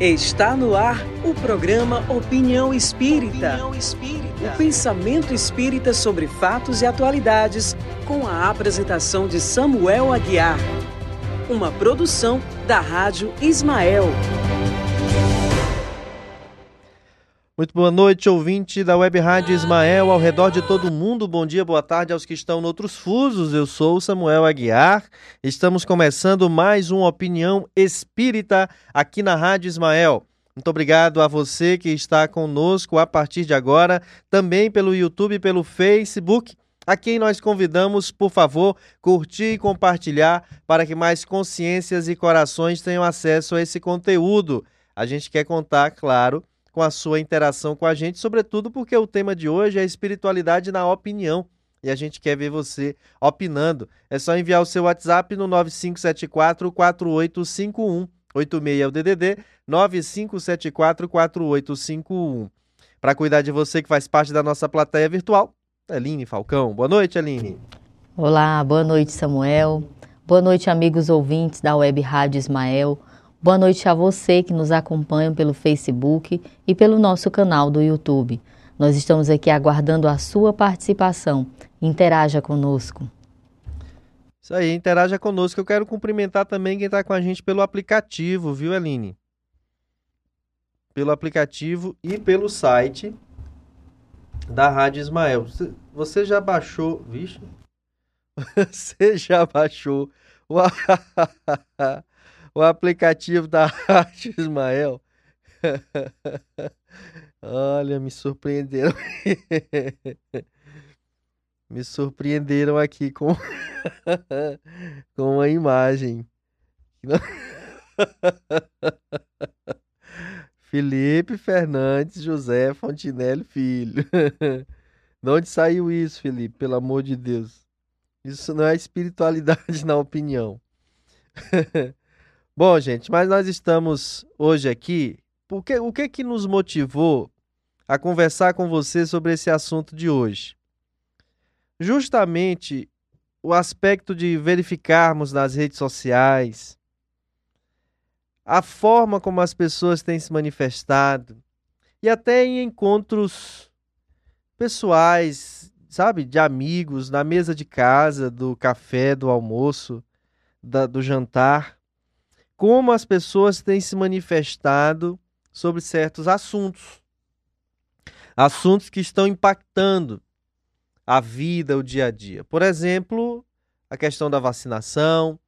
Está no ar o programa Opinião Espírita. Opinião Espírita. O pensamento espírita sobre fatos e atualidades, com a apresentação de Samuel Aguiar. Uma produção da Rádio Ismael. Muito boa noite, ouvinte da Web Rádio Ismael, ao redor de todo mundo. Bom dia, boa tarde aos que estão noutros fusos. Eu sou Samuel Aguiar. Estamos começando mais uma opinião espírita aqui na Rádio Ismael. Muito obrigado a você que está conosco a partir de agora, também pelo YouTube e pelo Facebook. A quem nós convidamos, por favor, curtir e compartilhar para que mais consciências e corações tenham acesso a esse conteúdo. A gente quer contar, claro, com a sua interação com a gente, sobretudo porque o tema de hoje é espiritualidade na opinião. E a gente quer ver você opinando. É só enviar o seu WhatsApp no 9574 4851. 86 é o DDD 9574 4851. Para cuidar de você que faz parte da nossa plateia virtual, Aline Falcão. Boa noite, Aline. Olá, boa noite, Samuel. Boa noite, amigos ouvintes da Web Rádio Ismael. Boa noite a você que nos acompanha pelo Facebook e pelo nosso canal do YouTube. Nós estamos aqui aguardando a sua participação. Interaja conosco. Isso aí, interaja conosco. Eu quero cumprimentar também quem está com a gente pelo aplicativo, viu, Aline? Pelo aplicativo e pelo site da Rádio Ismael. Você já baixou. Vixe? Você já baixou o. o aplicativo da Rádio Ismael. Olha, me surpreenderam. me surpreenderam aqui com, com uma imagem. Felipe Fernandes José Fontinelli Filho. De onde saiu isso, Felipe? Pelo amor de Deus. Isso não é espiritualidade, na opinião. Bom, gente, mas nós estamos hoje aqui. Porque, o que que nos motivou a conversar com você sobre esse assunto de hoje? Justamente o aspecto de verificarmos nas redes sociais a forma como as pessoas têm se manifestado e até em encontros pessoais, sabe, de amigos, na mesa de casa, do café, do almoço, da, do jantar como as pessoas têm se manifestado sobre certos assuntos. Assuntos que estão impactando a vida, o dia a dia. Por exemplo, a questão da vacinação,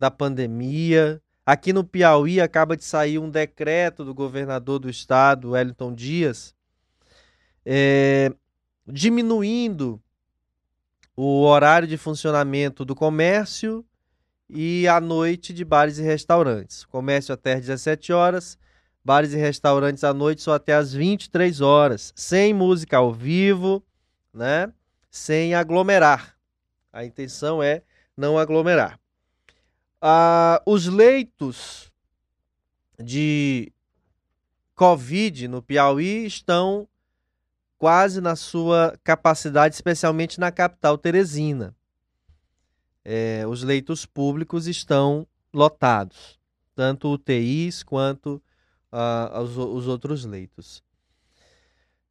da pandemia. Aqui no Piauí acaba de sair um decreto do governador do estado, Wellington Dias, é, diminuindo o horário de funcionamento do comércio e à noite de bares e restaurantes. Comércio até às 17 horas, bares e restaurantes à noite só até às 23 horas, sem música ao vivo, né? Sem aglomerar. A intenção é não aglomerar. Ah, os leitos de Covid no Piauí estão quase na sua capacidade, especialmente na capital Teresina é, os leitos públicos estão lotados, tanto UTIs quanto uh, os, os, outros leitos.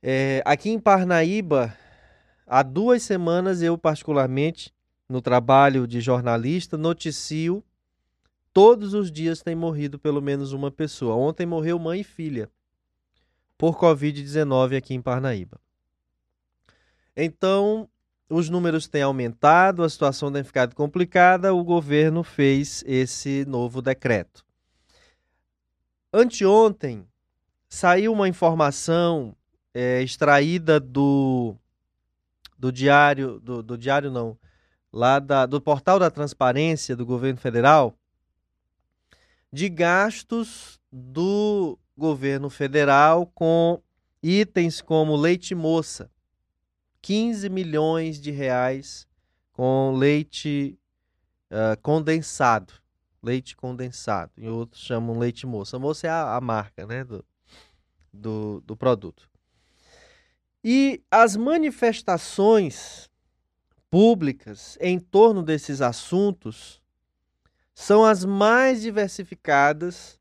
É, aqui em Parnaíba, há duas semanas eu, particularmente, no trabalho de jornalista, noticio todos os dias tem morrido pelo menos uma pessoa. Ontem morreu mãe e filha por Covid-19 aqui em Parnaíba. Então, os números têm aumentado, a situação tem ficado complicada, o governo fez esse novo decreto. Anteontem saiu uma informação é, extraída do, do diário, do, do diário não, lá da, do portal da transparência do governo federal, de gastos do governo federal com itens como leite moça 15 milhões de reais com leite uh, condensado. Leite condensado. E outros chamam leite moça. Moça é a, a marca né, do, do, do produto. E as manifestações públicas em torno desses assuntos são as mais diversificadas,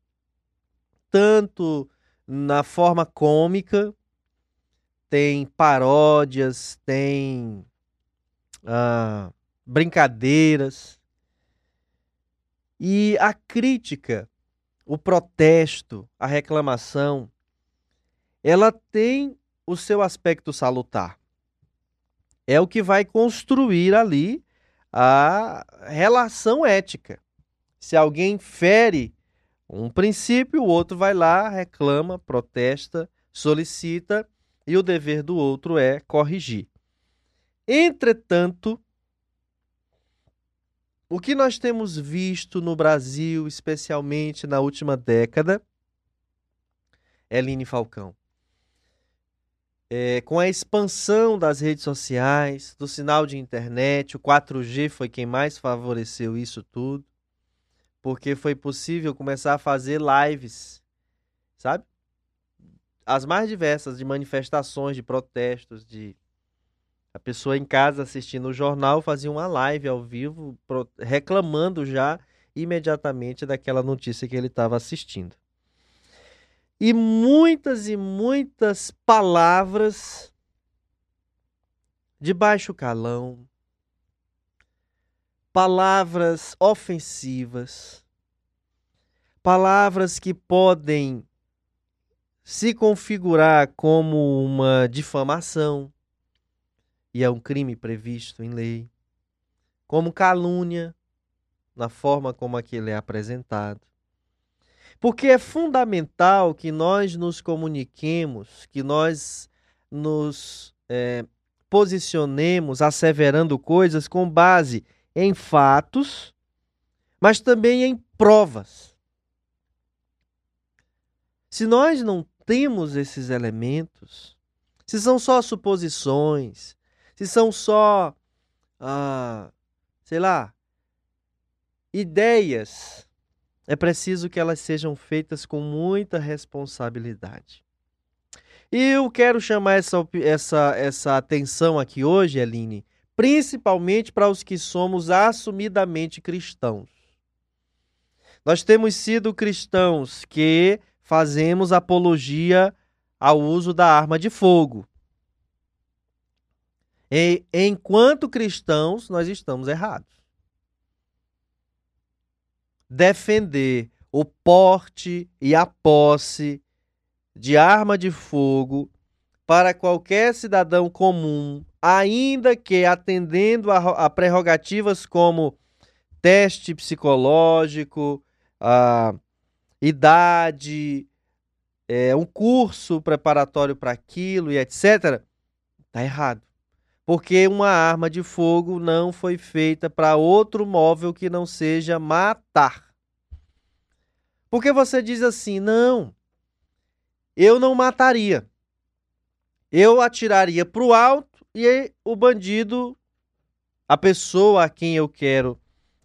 tanto na forma cômica, tem paródias, tem ah, brincadeiras. E a crítica, o protesto, a reclamação, ela tem o seu aspecto salutar. É o que vai construir ali a relação ética. Se alguém fere um princípio, o outro vai lá, reclama, protesta, solicita, e o dever do outro é corrigir. Entretanto, o que nós temos visto no Brasil, especialmente na última década, Eline Falcão, é, com a expansão das redes sociais, do sinal de internet, o 4G foi quem mais favoreceu isso tudo, porque foi possível começar a fazer lives, sabe? As mais diversas de manifestações, de protestos, de a pessoa em casa assistindo o jornal fazia uma live ao vivo reclamando já imediatamente daquela notícia que ele estava assistindo. E muitas e muitas palavras de baixo calão, palavras ofensivas, palavras que podem se configurar como uma difamação, e é um crime previsto em lei, como calúnia, na forma como aquele é apresentado. Porque é fundamental que nós nos comuniquemos, que nós nos é, posicionemos asseverando coisas com base em fatos, mas também em provas. Se nós não temos esses elementos, se são só suposições, se são só, ah, sei lá, ideias, é preciso que elas sejam feitas com muita responsabilidade. E eu quero chamar essa, essa, essa atenção aqui hoje, Eline, principalmente para os que somos assumidamente cristãos. Nós temos sido cristãos que fazemos apologia ao uso da arma de fogo. E, enquanto cristãos, nós estamos errados. Defender o porte e a posse de arma de fogo para qualquer cidadão comum, ainda que atendendo a, a prerrogativas como teste psicológico, a idade, é, um curso preparatório para aquilo e etc., está errado. Porque uma arma de fogo não foi feita para outro móvel que não seja matar. Porque você diz assim: não, eu não mataria. Eu atiraria para o alto e o bandido, a pessoa a quem eu quero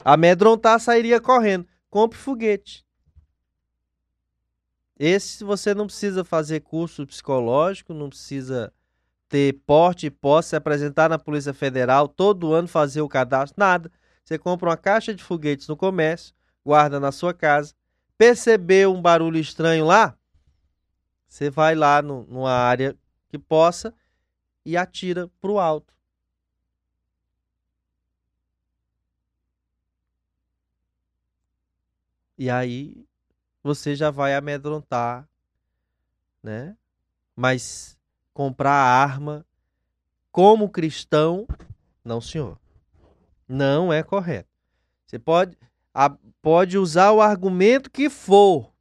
amedrontar, sairia correndo. Compre foguete. Esse você não precisa fazer curso psicológico, não precisa ter porte e posse, se apresentar na Polícia Federal, todo ano fazer o cadastro, nada. Você compra uma caixa de foguetes no comércio, guarda na sua casa. Percebeu um barulho estranho lá? Você vai lá no, numa área que possa e atira para o alto. E aí você já vai amedrontar, né? Mas comprar arma como cristão, não, senhor. Não é correto. Você pode, a, pode usar o argumento que for.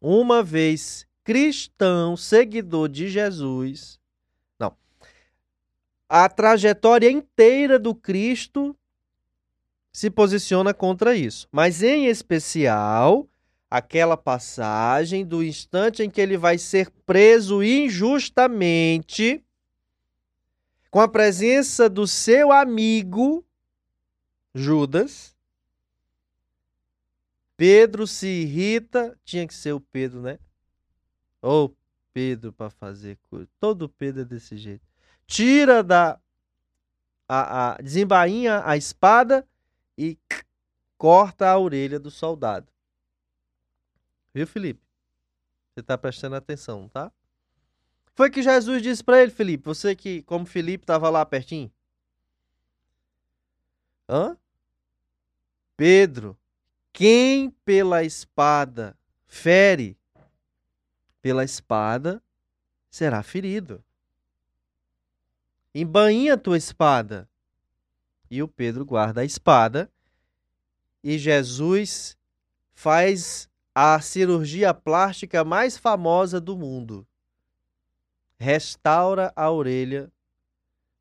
Uma vez cristão, seguidor de Jesus, não. A trajetória inteira do Cristo se posiciona contra isso. Mas em especial, aquela passagem do instante em que ele vai ser preso injustamente, com a presença do seu amigo Judas. Pedro se irrita, tinha que ser o Pedro, né? Ou oh, Pedro para fazer coisa. Todo Pedro é desse jeito. Tira da a, a desembainha a espada e corta a orelha do soldado. Viu, Felipe? Você está prestando atenção, tá? Foi que Jesus disse para ele, Felipe, você que, como Felipe, estava lá pertinho. Hã? Pedro, quem pela espada fere, pela espada será ferido. Embainha tua espada. E o Pedro guarda a espada. E Jesus faz a cirurgia plástica mais famosa do mundo. Restaura a orelha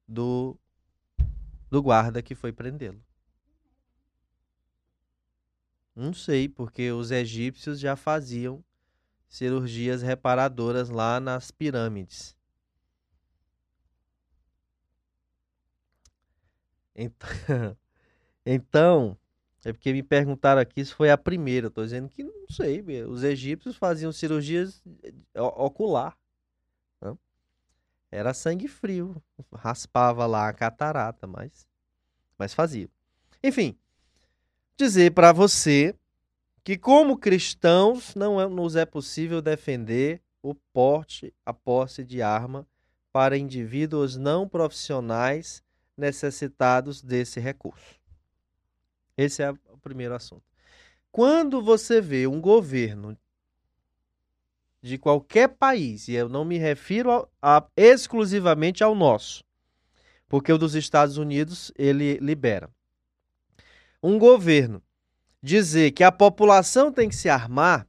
do, do guarda que foi prendê-lo. Não sei, porque os egípcios já faziam cirurgias reparadoras lá nas pirâmides. Então, então é porque me perguntaram aqui se foi a primeira. Tô dizendo que não sei. Os egípcios faziam cirurgias ocular. Né? Era sangue frio. Raspava lá a catarata, mas, mas fazia. Enfim, dizer para você que, como cristãos, não é, nos é possível defender o porte, a posse de arma para indivíduos não profissionais necessitados desse recurso. Esse é o primeiro assunto. Quando você vê um governo de qualquer país, e eu não me refiro a, a, exclusivamente ao nosso, porque o dos Estados Unidos ele libera. Um governo dizer que a população tem que se armar,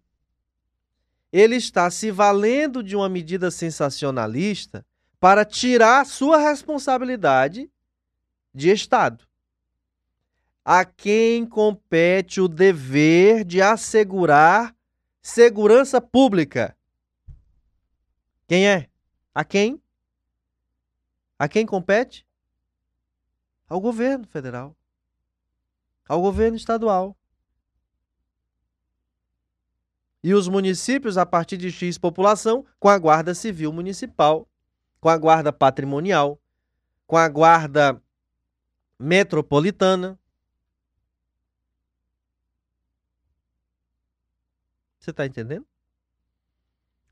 ele está se valendo de uma medida sensacionalista para tirar sua responsabilidade de Estado a quem compete o dever de assegurar segurança pública. Quem é? A quem? A quem compete? Ao governo federal. Ao governo estadual. E os municípios, a partir de X população, com a Guarda Civil Municipal, com a Guarda Patrimonial, com a Guarda Metropolitana, Você está entendendo?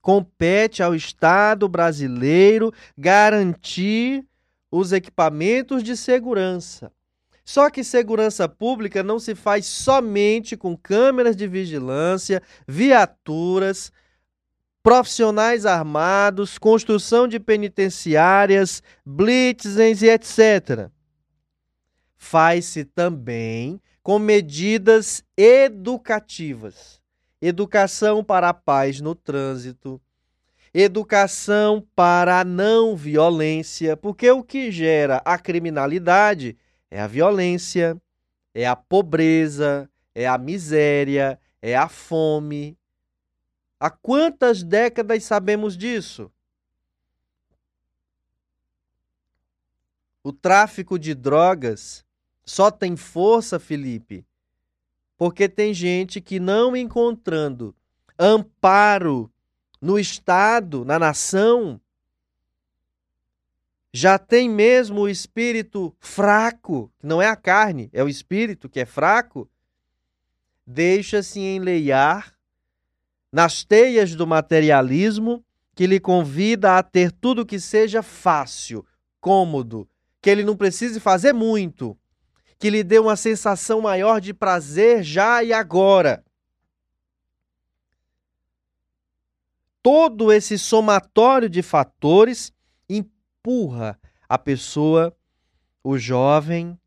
Compete ao Estado brasileiro garantir os equipamentos de segurança. Só que segurança pública não se faz somente com câmeras de vigilância, viaturas, profissionais armados, construção de penitenciárias, blitzens e etc. Faz-se também com medidas educativas educação para a paz no trânsito, educação para a não violência, porque o que gera a criminalidade é a violência, é a pobreza, é a miséria, é a fome. Há quantas décadas sabemos disso? O tráfico de drogas só tem força, Felipe, porque tem gente que não encontrando amparo no Estado, na nação, já tem mesmo o espírito fraco, não é a carne, é o espírito que é fraco, deixa-se enleiar nas teias do materialismo que lhe convida a ter tudo que seja fácil, cômodo, que ele não precise fazer muito, que lhe dê uma sensação maior de prazer já e agora. Todo esse somatório de fatores empurra a pessoa, o jovem,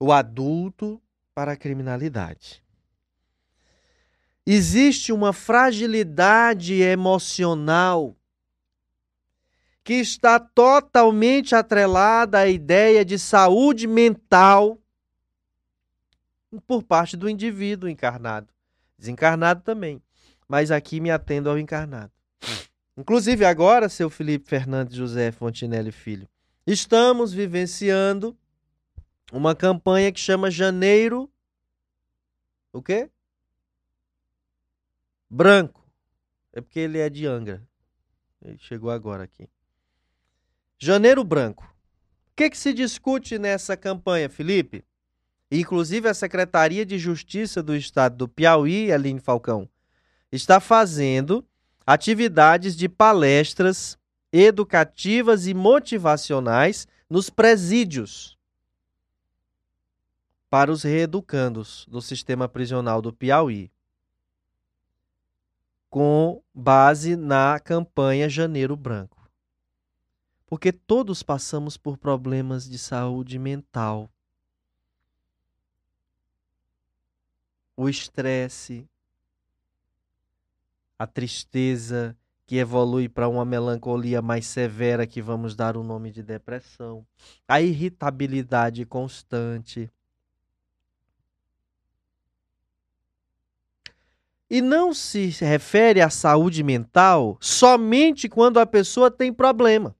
o adulto, para a criminalidade. Existe uma fragilidade emocional que está totalmente atrelada à ideia de saúde mental por parte do indivíduo encarnado. Desencarnado também. Mas aqui me atendo ao encarnado. Inclusive agora, seu Felipe Fernandes José Fontinelli Filho, estamos vivenciando uma campanha que chama Janeiro o quê? Branco. É porque ele é de Angra. Ele chegou agora aqui. Janeiro Branco. O que, que se discute nessa campanha, Felipe? Inclusive, a Secretaria de Justiça do Estado do Piauí, Aline Falcão, está fazendo atividades de palestras educativas e motivacionais nos presídios para os reeducandos do sistema prisional do Piauí, com base na campanha Janeiro Branco. Porque todos passamos por problemas de saúde mental. O estresse, a tristeza, que evolui para uma melancolia mais severa, que vamos dar o nome de depressão, a irritabilidade constante. E não se refere à saúde mental somente quando a pessoa tem problema.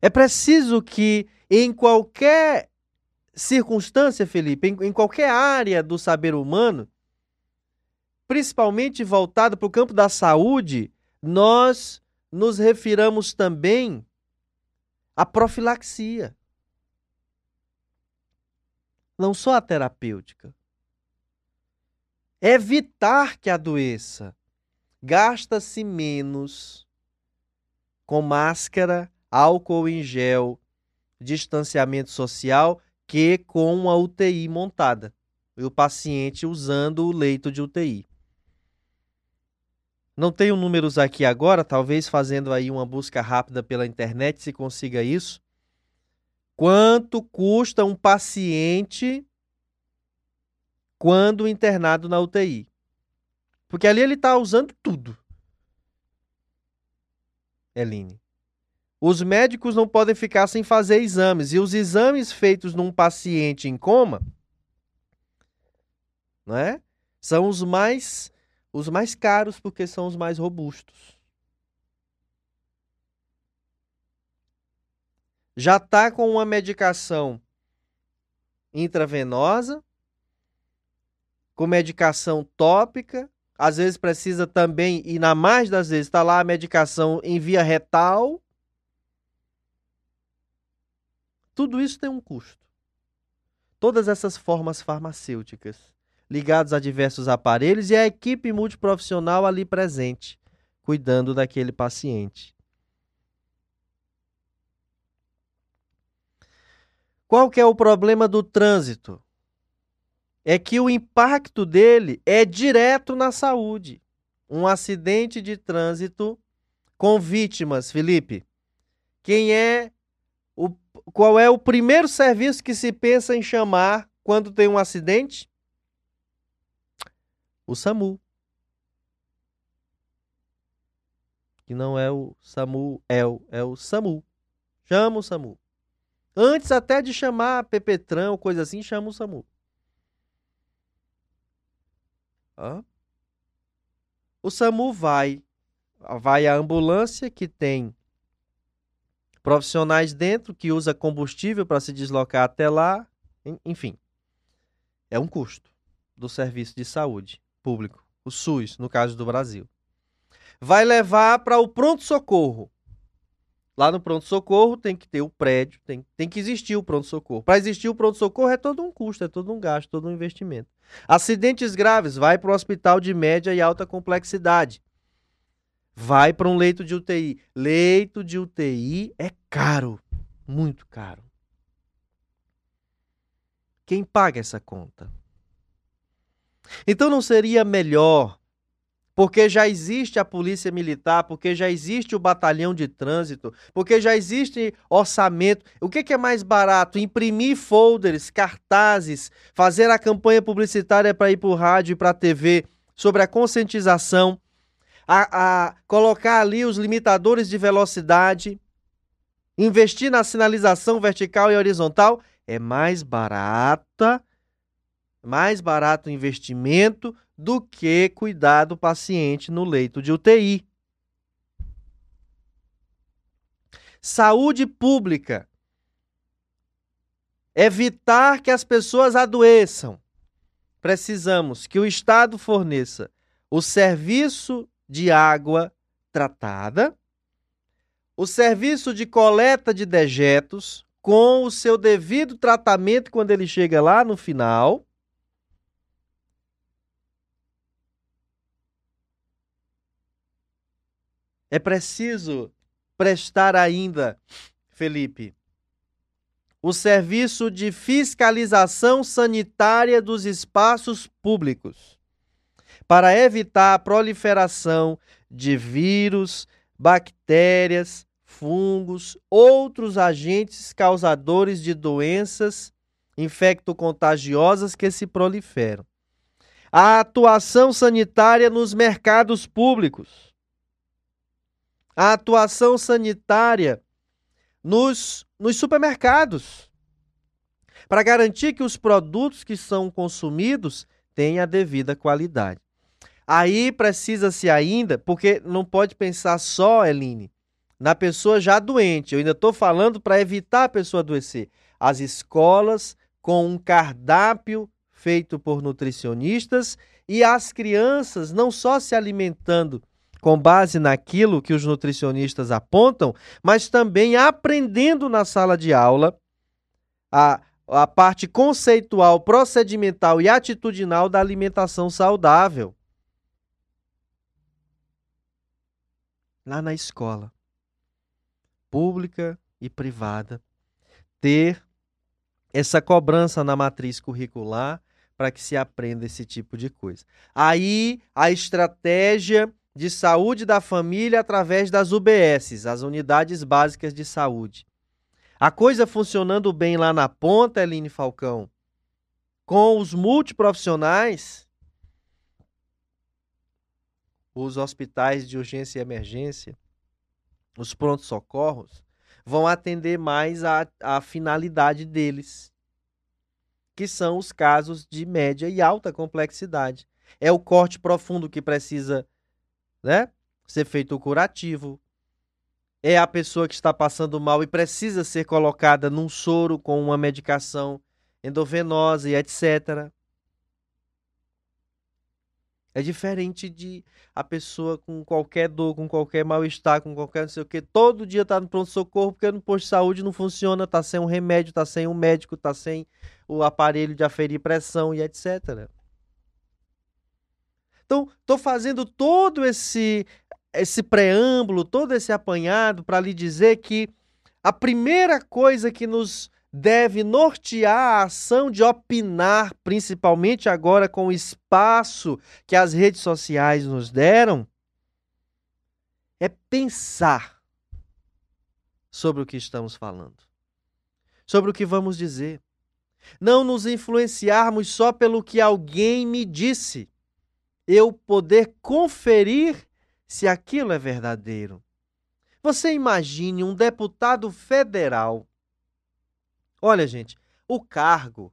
É preciso que em qualquer circunstância, Felipe, em, em qualquer área do saber humano, principalmente voltado para o campo da saúde, nós nos refiramos também à profilaxia. Não só a terapêutica. Evitar que adoeça. Gasta-se menos com máscara, álcool em gel, distanciamento social que com uma UTI montada. E o paciente usando o leito de UTI. Não tenho números aqui agora, talvez fazendo aí uma busca rápida pela internet se consiga isso. Quanto custa um paciente quando internado na UTI? Porque ali ele está usando tudo. Eline. Os médicos não podem ficar sem fazer exames. E os exames feitos num paciente em coma né, são os mais os mais caros porque são os mais robustos. Já está com uma medicação intravenosa, com medicação tópica, às vezes precisa também, e na mais das vezes, está lá a medicação em via retal. Tudo isso tem um custo. Todas essas formas farmacêuticas ligados a diversos aparelhos e a equipe multiprofissional ali presente, cuidando daquele paciente. Qual que é o problema do trânsito? É que o impacto dele é direto na saúde. Um acidente de trânsito com vítimas, Felipe. Quem é qual é o primeiro serviço que se pensa em chamar quando tem um acidente? o SAMU. Que não é o SAMU, é o, é o SAMU. Chama o SAMU. Antes até de chamar Pepetran ou coisa assim, chama o SAMU. O SAMU vai, vai a ambulância que tem profissionais dentro que usa combustível para se deslocar até lá, enfim. É um custo do serviço de saúde público, o SUS, no caso do Brasil. Vai levar para o pronto-socorro. Lá no pronto-socorro tem que ter o prédio, tem, tem que existir o pronto-socorro. Para existir o pronto-socorro é todo um custo, é todo um gasto, todo um investimento. Acidentes graves, vai para o hospital de média e alta complexidade. Vai para um leito de UTI. Leito de UTI é caro, muito caro. Quem paga essa conta? Então não seria melhor, porque já existe a polícia militar, porque já existe o batalhão de trânsito, porque já existe orçamento. O que, é mais barato? Imprimir folders, cartazes, fazer a campanha publicitária para ir para o rádio e para a TV sobre a conscientização, a, a colocar ali os limitadores de velocidade, investir na sinalização vertical e horizontal. É mais barata mais barato o investimento do que cuidar do paciente no leito de UTI. Saúde pública. Evitar que as pessoas adoeçam. Precisamos que o Estado forneça o serviço de água tratada, o serviço de coleta de dejetos com o seu devido tratamento quando ele chega lá no final É preciso prestar ainda, Felipe, o serviço de fiscalização sanitária dos espaços públicos, para evitar a proliferação de vírus, bactérias, fungos, outros agentes causadores de doenças infecto-contagiosas que se proliferam. A atuação sanitária nos mercados públicos. A atuação sanitária nos, nos supermercados. Para garantir que os produtos que são consumidos tenham a devida qualidade. Aí precisa-se ainda, porque não pode pensar só, Eline, na pessoa já doente. Eu ainda estou falando para evitar a pessoa adoecer. As escolas com um cardápio feito por nutricionistas e as crianças não só se alimentando com base naquilo que os nutricionistas apontam, mas também aprendendo na sala de aula a, a parte conceitual, procedimental e atitudinal da alimentação saudável. Lá na escola, pública e privada, ter essa cobrança na matriz curricular para que se aprenda esse tipo de coisa. Aí a estratégia de saúde da família através das UBSs, as unidades básicas de saúde. A coisa funcionando bem lá na ponta, Eline Falcão, com os multiprofissionais, os hospitais de urgência e emergência, os prontos-socorros, vão atender mais a finalidade deles, que são os casos de média e alta complexidade. É o corte profundo que precisa né, ser feito o curativo. É a pessoa que está passando mal e precisa ser colocada num soro com uma medicação endovenosa e etc. É diferente de a pessoa com qualquer dor, com qualquer mal-estar, com qualquer não sei o que, todo dia tá no pronto-socorro porque no posto de saúde não funciona, tá sem um remédio, tá sem um médico, tá sem o aparelho de aferir pressão e etc. Então, estou fazendo todo esse esse preâmbulo, todo esse apanhado para lhe dizer que a primeira coisa que nos deve nortear a ação de opinar, principalmente agora com o espaço que as redes sociais nos deram, é pensar sobre o que estamos falando, sobre o que vamos dizer. Não nos influenciarmos só pelo que alguém me disse, eu poder conferir se aquilo é verdadeiro. Você imagine um deputado federal Olha, gente, o cargo,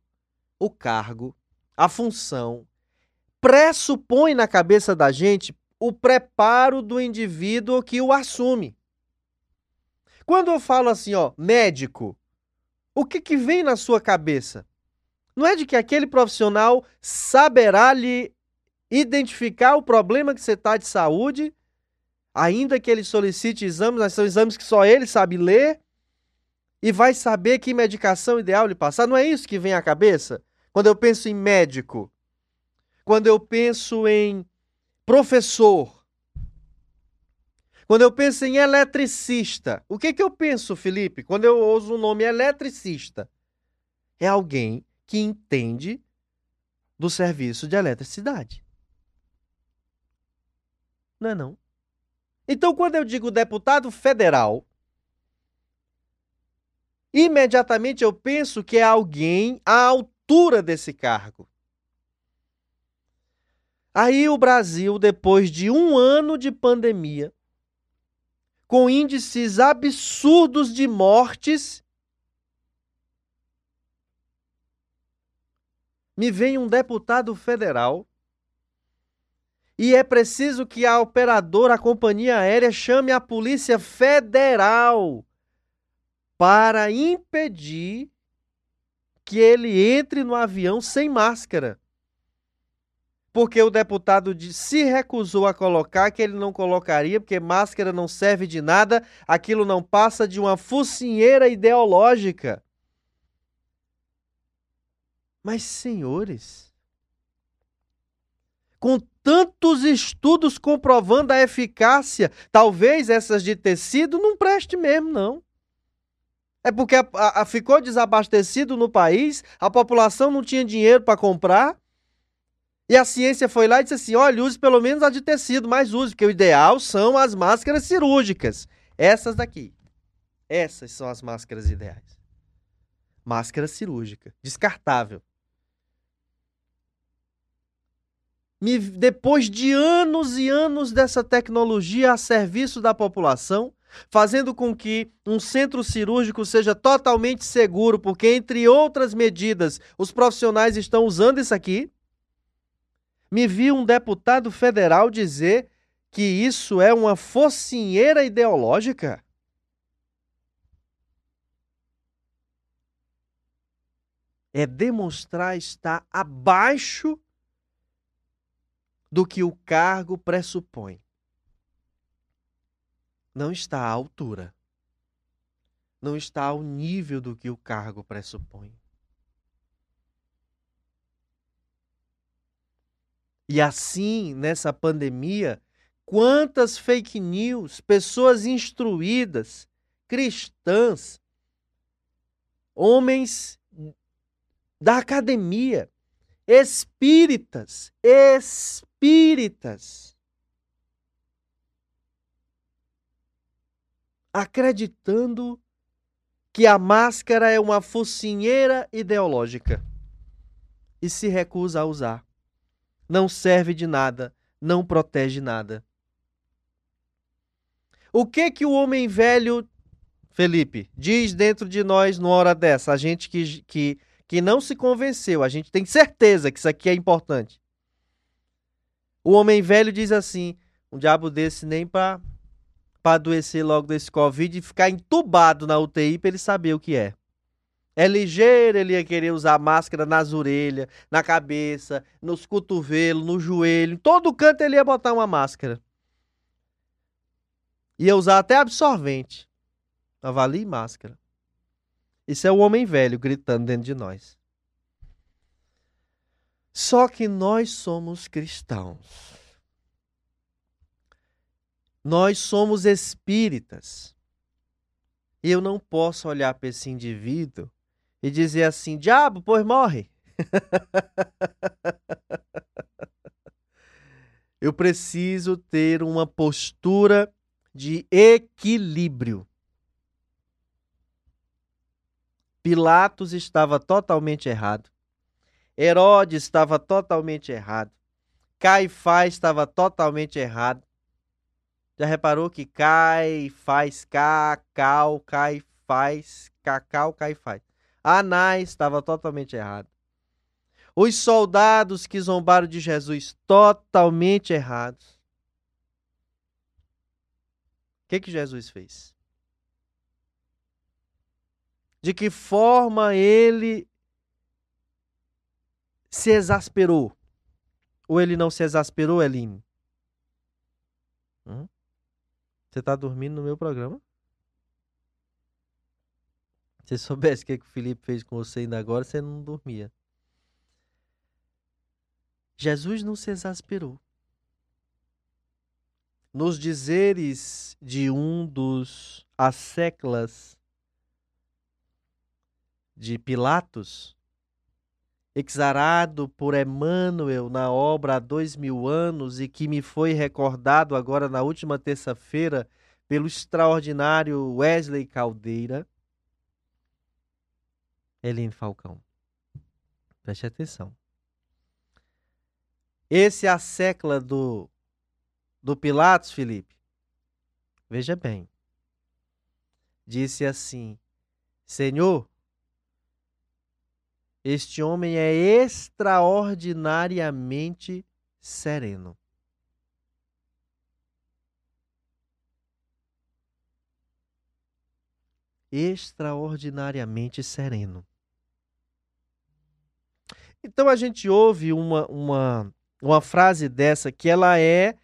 o cargo, a função pressupõe na cabeça da gente o preparo do indivíduo que o assume. Quando eu falo assim, ó, médico, o que, que vem na sua cabeça? Não é de que aquele profissional saberá lhe identificar o problema que você está de saúde, ainda que ele solicite exames, mas são exames que só ele sabe ler, e vai saber que medicação ideal lhe passar. Não é isso que vem à cabeça? Quando eu penso em médico, quando eu penso em professor, quando eu penso em eletricista, o que, que eu penso, Felipe, quando eu uso o nome eletricista? É alguém que entende do serviço de eletricidade. Não é não? Então, quando eu digo deputado federal, imediatamente eu penso que é alguém à altura desse cargo. Aí o Brasil, depois de um ano de pandemia, com índices absurdos de mortes, me vem um deputado federal e é preciso que a operadora, a companhia aérea, chame a Polícia Federal para impedir que ele entre no avião sem máscara. Porque o deputado se recusou a colocar, que ele não colocaria, porque máscara não serve de nada, aquilo não passa de uma focinheira ideológica. Mas, senhores, com tantos estudos comprovando a eficácia, talvez essas de tecido não preste mesmo, não. É porque a, a, ficou desabastecido no país, a população não tinha dinheiro para comprar. E a ciência foi lá e disse assim: olha, use pelo menos a de tecido, mas use, porque o ideal são as máscaras cirúrgicas. Essas daqui. Essas são as máscaras ideais. Máscara cirúrgica, descartável. Me, depois de anos e anos dessa tecnologia a serviço da população, fazendo com que um centro cirúrgico seja totalmente seguro, porque, entre outras medidas, os profissionais estão usando isso aqui. Me vi um deputado federal dizer que isso é uma focinheira ideológica. É demonstrar estar abaixo do que o cargo pressupõe não está à altura, não está ao nível do que o cargo pressupõe. E assim, nessa pandemia, quantas fake news, pessoas instruídas, cristãs, homens da academia, espíritas, espíritas, acreditando que a máscara é uma focinheira ideológica e se recusa a usar. Não serve de nada, não protege nada. O que que o homem velho, Felipe, diz dentro de nós numa hora dessa? A gente que, que, que não se convenceu, a gente tem certeza que isso aqui é importante. O homem velho diz assim: um diabo desse nem para para adoecer logo desse Covid e ficar entubado na UTI para ele saber o que é. É ligeiro, ele ia querer usar máscara nas orelhas, na cabeça, nos cotovelos, no joelho, em todo canto ele ia botar uma máscara. Ia usar até absorvente. Avalie máscara. Isso é o homem velho gritando dentro de nós. Só que nós somos cristãos. Nós somos espíritas. Eu não posso olhar para esse indivíduo e dizer assim: diabo, pois morre. eu preciso ter uma postura de equilíbrio. Pilatos estava totalmente errado. Herodes estava totalmente errado. Caifás estava totalmente errado. Já reparou que cai, faz cacau, cai, faz cacau, cai, faz. Anás estava totalmente errado. Os soldados que zombaram de Jesus, totalmente errados. O que, que Jesus fez? De que forma ele se exasperou? Ou ele não se exasperou, Eline? Hum? Você tá dormindo no meu programa? Se soubesse o que, que o Felipe fez com você ainda agora, você não dormia. Jesus não se exasperou. Nos dizeres de um dos asseclas de Pilatos, exarado por Emmanuel na obra há dois mil anos e que me foi recordado agora na última terça-feira pelo extraordinário Wesley Caldeira. Helene Falcão, preste atenção. Esse é a secla do, do Pilatos, Felipe, veja bem, disse assim: Senhor, este homem é extraordinariamente sereno. Extraordinariamente sereno. Então a gente ouve uma, uma, uma frase dessa que ela é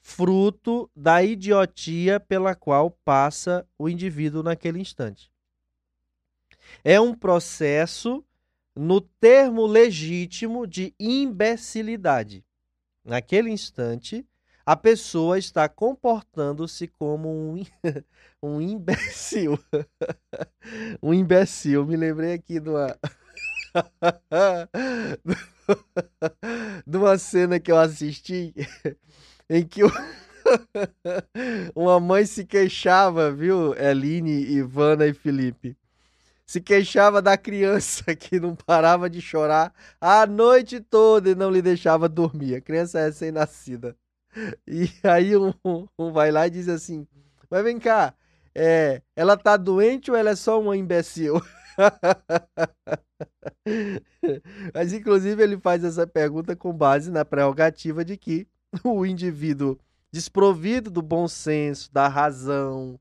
fruto da idiotia pela qual passa o indivíduo naquele instante. É um processo no termo legítimo de imbecilidade. naquele instante, a pessoa está comportando-se como um, um imbecil. um imbecil. Me lembrei aqui de uma. de uma cena que eu assisti em que uma mãe se queixava, viu, Eline, Ivana e Felipe? Se queixava da criança que não parava de chorar a noite toda e não lhe deixava dormir. A criança é recém-nascida. E aí um, um, vai lá e diz assim: Mas vem cá, é, ela tá doente ou ela é só uma imbecil? Mas inclusive ele faz essa pergunta com base na prerrogativa de que o indivíduo desprovido do bom senso, da razão,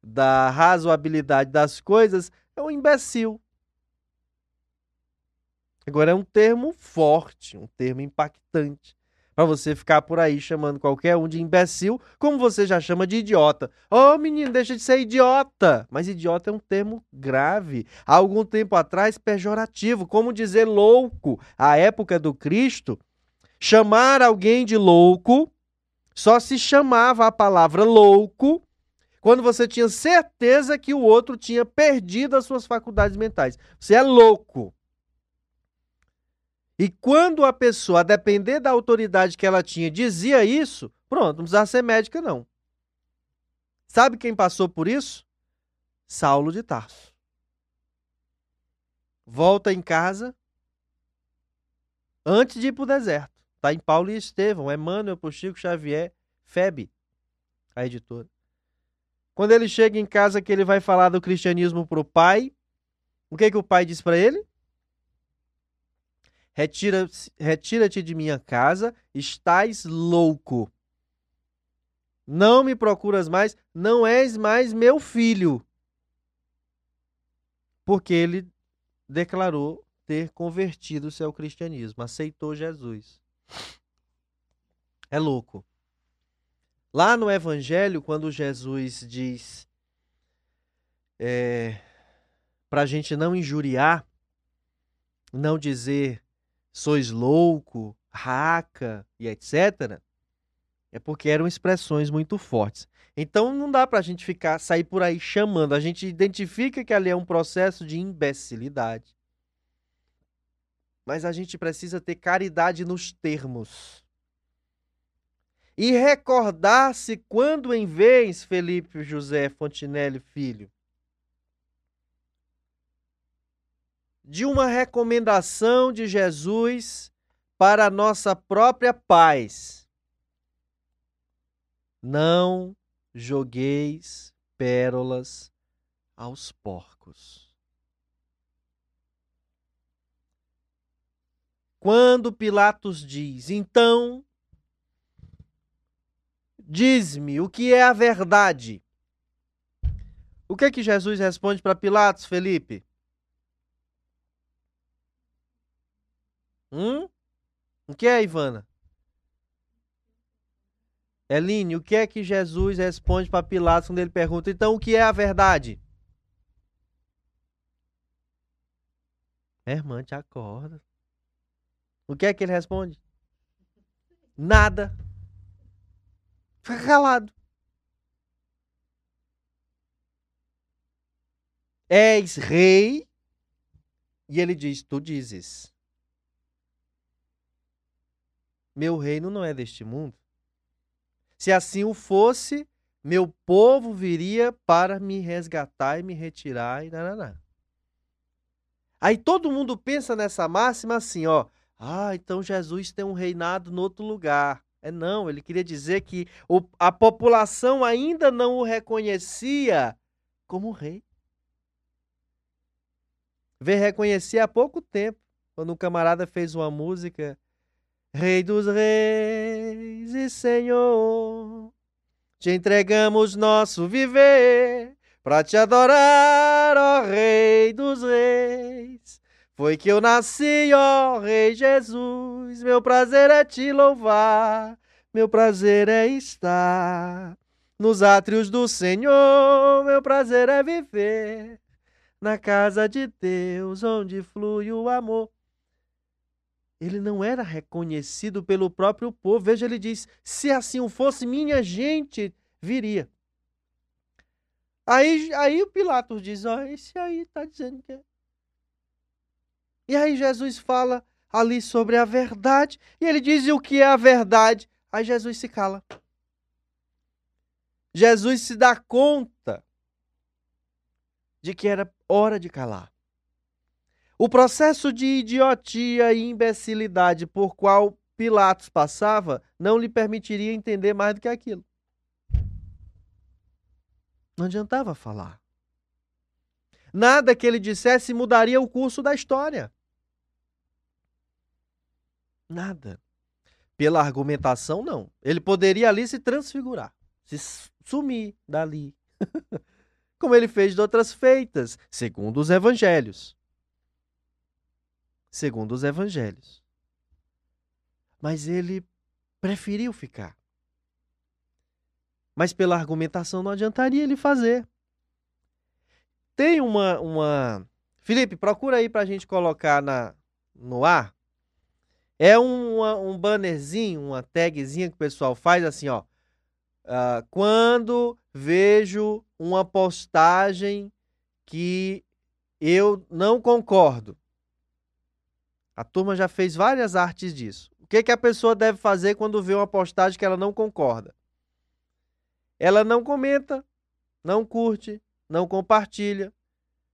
da razoabilidade das coisas é um imbecil. Agora é um termo forte, um termo impactante para você ficar por aí chamando qualquer um de imbecil, como você já chama de idiota. Ô oh, menino, deixa de ser idiota! Mas idiota é um termo grave. Há algum tempo atrás, pejorativo, como dizer louco. À época do Cristo, chamar alguém de louco só se chamava a palavra louco quando você tinha certeza que o outro tinha perdido as suas faculdades mentais. Você é louco. E quando a pessoa, a depender da autoridade que ela tinha, dizia isso, pronto, não precisava ser médica, não. Sabe quem passou por isso? Saulo de Tarso. Volta em casa antes de ir para o deserto. Está em Paulo e Estevão, Emmanuel, por Chico Xavier, Feb, a editora. Quando ele chega em casa que ele vai falar do cristianismo para o pai, o que, que o pai diz para ele? Retira-te retira de minha casa, estás louco. Não me procuras mais, não és mais meu filho. Porque ele declarou ter convertido-se ao cristianismo, aceitou Jesus. É louco. Lá no Evangelho, quando Jesus diz é, para a gente não injuriar, não dizer sois louco, raca e etc., é porque eram expressões muito fortes. Então não dá para a gente ficar sair por aí chamando. A gente identifica que ali é um processo de imbecilidade. Mas a gente precisa ter caridade nos termos. E recordar-se quando em vez, Felipe José Fontinelli Filho, de uma recomendação de Jesus para a nossa própria paz. Não jogueis pérolas aos porcos. Quando Pilatos diz, então, diz-me o que é a verdade. O que é que Jesus responde para Pilatos, Felipe? Hum? O que é, Ivana? Eline, o que é que Jesus responde para Pilatos quando ele pergunta, então o que é a verdade? irmã, te acorda. O que é que ele responde? Nada. Fica calado. És rei. E ele diz: Tu dizes. Meu reino não é deste mundo. Se assim o fosse, meu povo viria para me resgatar e me retirar e nananá. Aí todo mundo pensa nessa máxima assim, ó. Ah, então Jesus tem um reinado no outro lugar. É não, ele queria dizer que o, a população ainda não o reconhecia como rei. Vê reconhecer há pouco tempo, quando um camarada fez uma música Rei dos reis e Senhor, te entregamos nosso viver para te adorar, ó Rei dos reis. Foi que eu nasci, ó Rei Jesus, meu prazer é te louvar, meu prazer é estar nos átrios do Senhor, meu prazer é viver na casa de Deus, onde flui o amor. ele não era reconhecido pelo próprio povo. Veja, ele diz: se assim fosse, minha gente viria. Aí, aí o Pilatos diz: ó, esse aí está dizendo que é. E aí Jesus fala ali sobre a verdade, e ele diz: o que é a verdade? Aí Jesus se cala. Jesus se dá conta de que era hora de calar. O processo de idiotia e imbecilidade por qual Pilatos passava não lhe permitiria entender mais do que aquilo. Não adiantava falar. Nada que ele dissesse mudaria o curso da história. Nada. Pela argumentação, não. Ele poderia ali se transfigurar, se sumir dali. Como ele fez de outras feitas, segundo os evangelhos segundo os evangelhos. Mas ele preferiu ficar. Mas pela argumentação não adiantaria ele fazer. Tem uma. uma... Felipe, procura aí para a gente colocar na, no ar. É um, um bannerzinho, uma tagzinha que o pessoal faz assim, ó. Uh, quando vejo uma postagem que eu não concordo. A turma já fez várias artes disso. O que, que a pessoa deve fazer quando vê uma postagem que ela não concorda? Ela não comenta, não curte, não compartilha,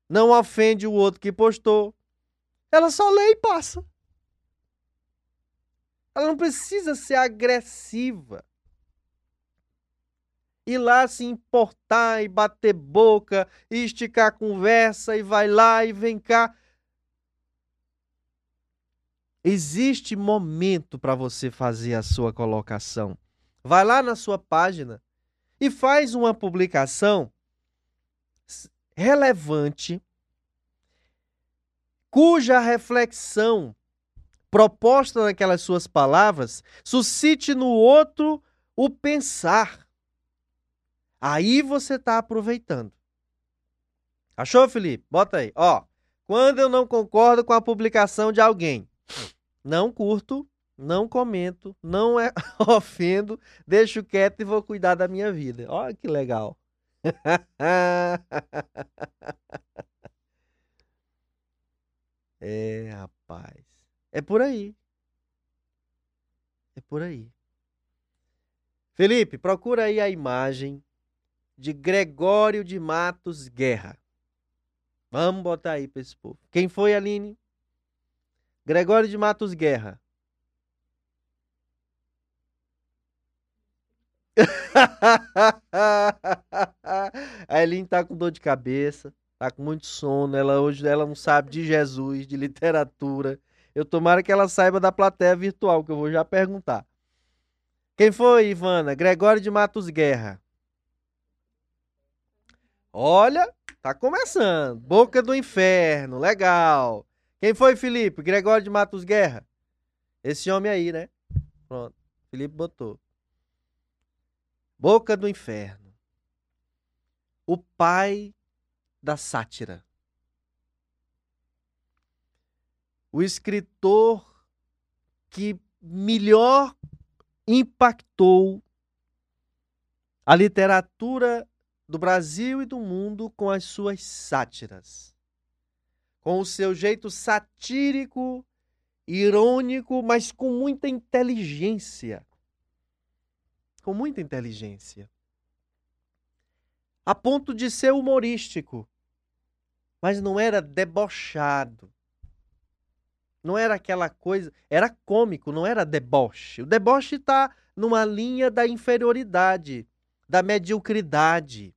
não ofende o outro que postou. Ela só lê e passa. Ela não precisa ser agressiva. Ir lá se importar e bater boca, e esticar conversa, e vai lá e vem cá. Existe momento para você fazer a sua colocação. Vai lá na sua página e faz uma publicação relevante cuja reflexão proposta naquelas suas palavras suscite no outro o pensar. Aí você está aproveitando. Achou, Felipe? Bota aí. Ó, quando eu não concordo com a publicação de alguém, não curto, não comento, não é, ofendo, deixo quieto e vou cuidar da minha vida. Olha que legal. é, rapaz. É por aí. É por aí. Felipe, procura aí a imagem de Gregório de Matos Guerra. Vamos botar aí para esse povo. Quem foi, Aline? Gregório de Matos Guerra. a Elin tá com dor de cabeça, tá com muito sono. Ela hoje ela não sabe de Jesus, de literatura. Eu tomara que ela saiba da plateia virtual, que eu vou já perguntar. Quem foi, Ivana? Gregório de Matos Guerra. Olha, tá começando. Boca do Inferno, legal. Quem foi, Felipe? Gregório de Matos Guerra. Esse homem aí, né? Pronto. Felipe botou. Boca do Inferno. O pai da sátira. O escritor que melhor impactou a literatura do Brasil e do mundo com as suas sátiras com o seu jeito satírico, irônico, mas com muita inteligência. Com muita inteligência. A ponto de ser humorístico. Mas não era debochado. Não era aquela coisa. Era cômico, não era deboche. O deboche está numa linha da inferioridade, da mediocridade.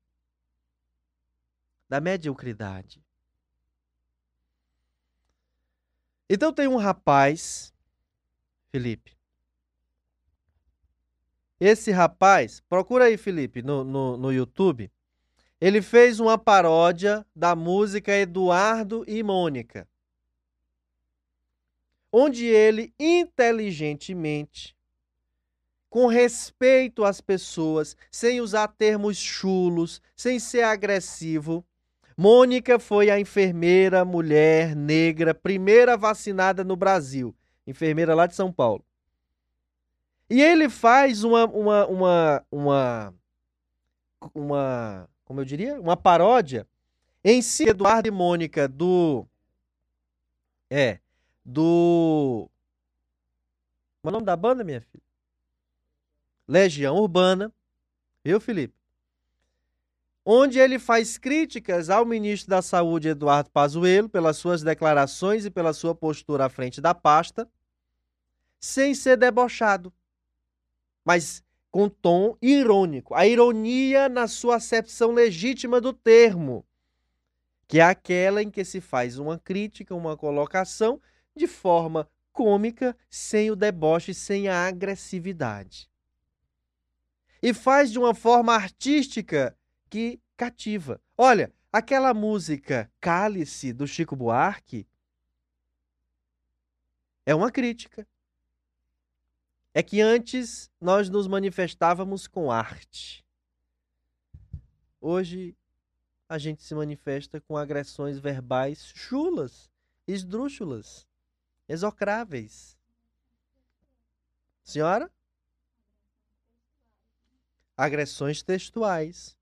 Da mediocridade. Então tem um rapaz, Felipe. Esse rapaz, procura aí, Felipe, no, no, no YouTube. Ele fez uma paródia da música Eduardo e Mônica. Onde ele inteligentemente, com respeito às pessoas, sem usar termos chulos, sem ser agressivo, Mônica foi a enfermeira mulher negra primeira vacinada no Brasil. enfermeira lá de São Paulo. E ele faz uma, uma, uma, uma, uma, como eu diria, uma paródia em si Eduardo e Mônica do, é, do, qual é o nome da banda, minha filha? Legião Urbana, viu, Felipe? Onde ele faz críticas ao ministro da Saúde, Eduardo Pazuello, pelas suas declarações e pela sua postura à frente da pasta, sem ser debochado mas com tom irônico. A ironia na sua acepção legítima do termo, que é aquela em que se faz uma crítica, uma colocação de forma cômica, sem o deboche, sem a agressividade. E faz de uma forma artística que cativa. Olha, aquela música Cálice do Chico Buarque é uma crítica é que antes nós nos manifestávamos com arte. Hoje a gente se manifesta com agressões verbais chulas, esdrúxulas, exocráveis. Senhora? Agressões textuais.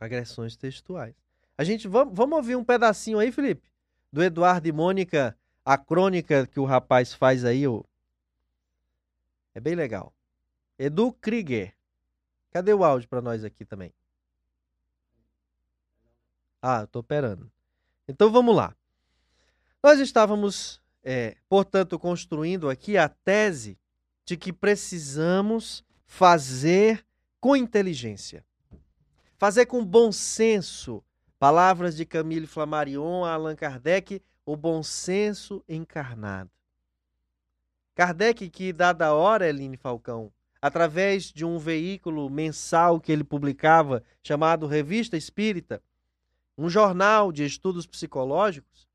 Agressões textuais. A gente vamos, vamos ouvir um pedacinho aí, Felipe, do Eduardo e Mônica, a crônica que o rapaz faz aí, o é bem legal. Edu Krieger. Cadê o áudio para nós aqui também? Ah, eu tô operando. Então vamos lá. Nós estávamos, é, portanto, construindo aqui a tese de que precisamos fazer com inteligência, fazer com bom senso. Palavras de Camille Flammarion a Allan Kardec, o bom senso encarnado. Kardec, que dada a hora, Eline Falcão, através de um veículo mensal que ele publicava, chamado Revista Espírita, um jornal de estudos psicológicos,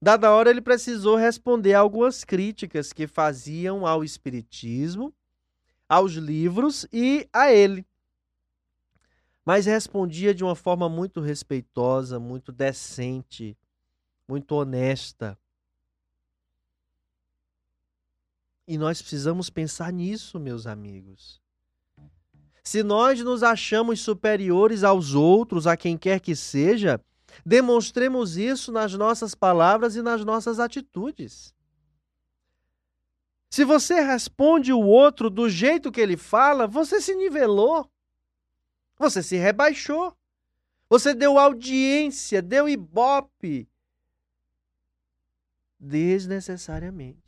dada a hora ele precisou responder algumas críticas que faziam ao Espiritismo, aos livros e a ele. Mas respondia de uma forma muito respeitosa, muito decente, muito honesta. E nós precisamos pensar nisso, meus amigos. Se nós nos achamos superiores aos outros, a quem quer que seja, demonstremos isso nas nossas palavras e nas nossas atitudes. Se você responde o outro do jeito que ele fala, você se nivelou. Você se rebaixou. Você deu audiência, deu ibope desnecessariamente.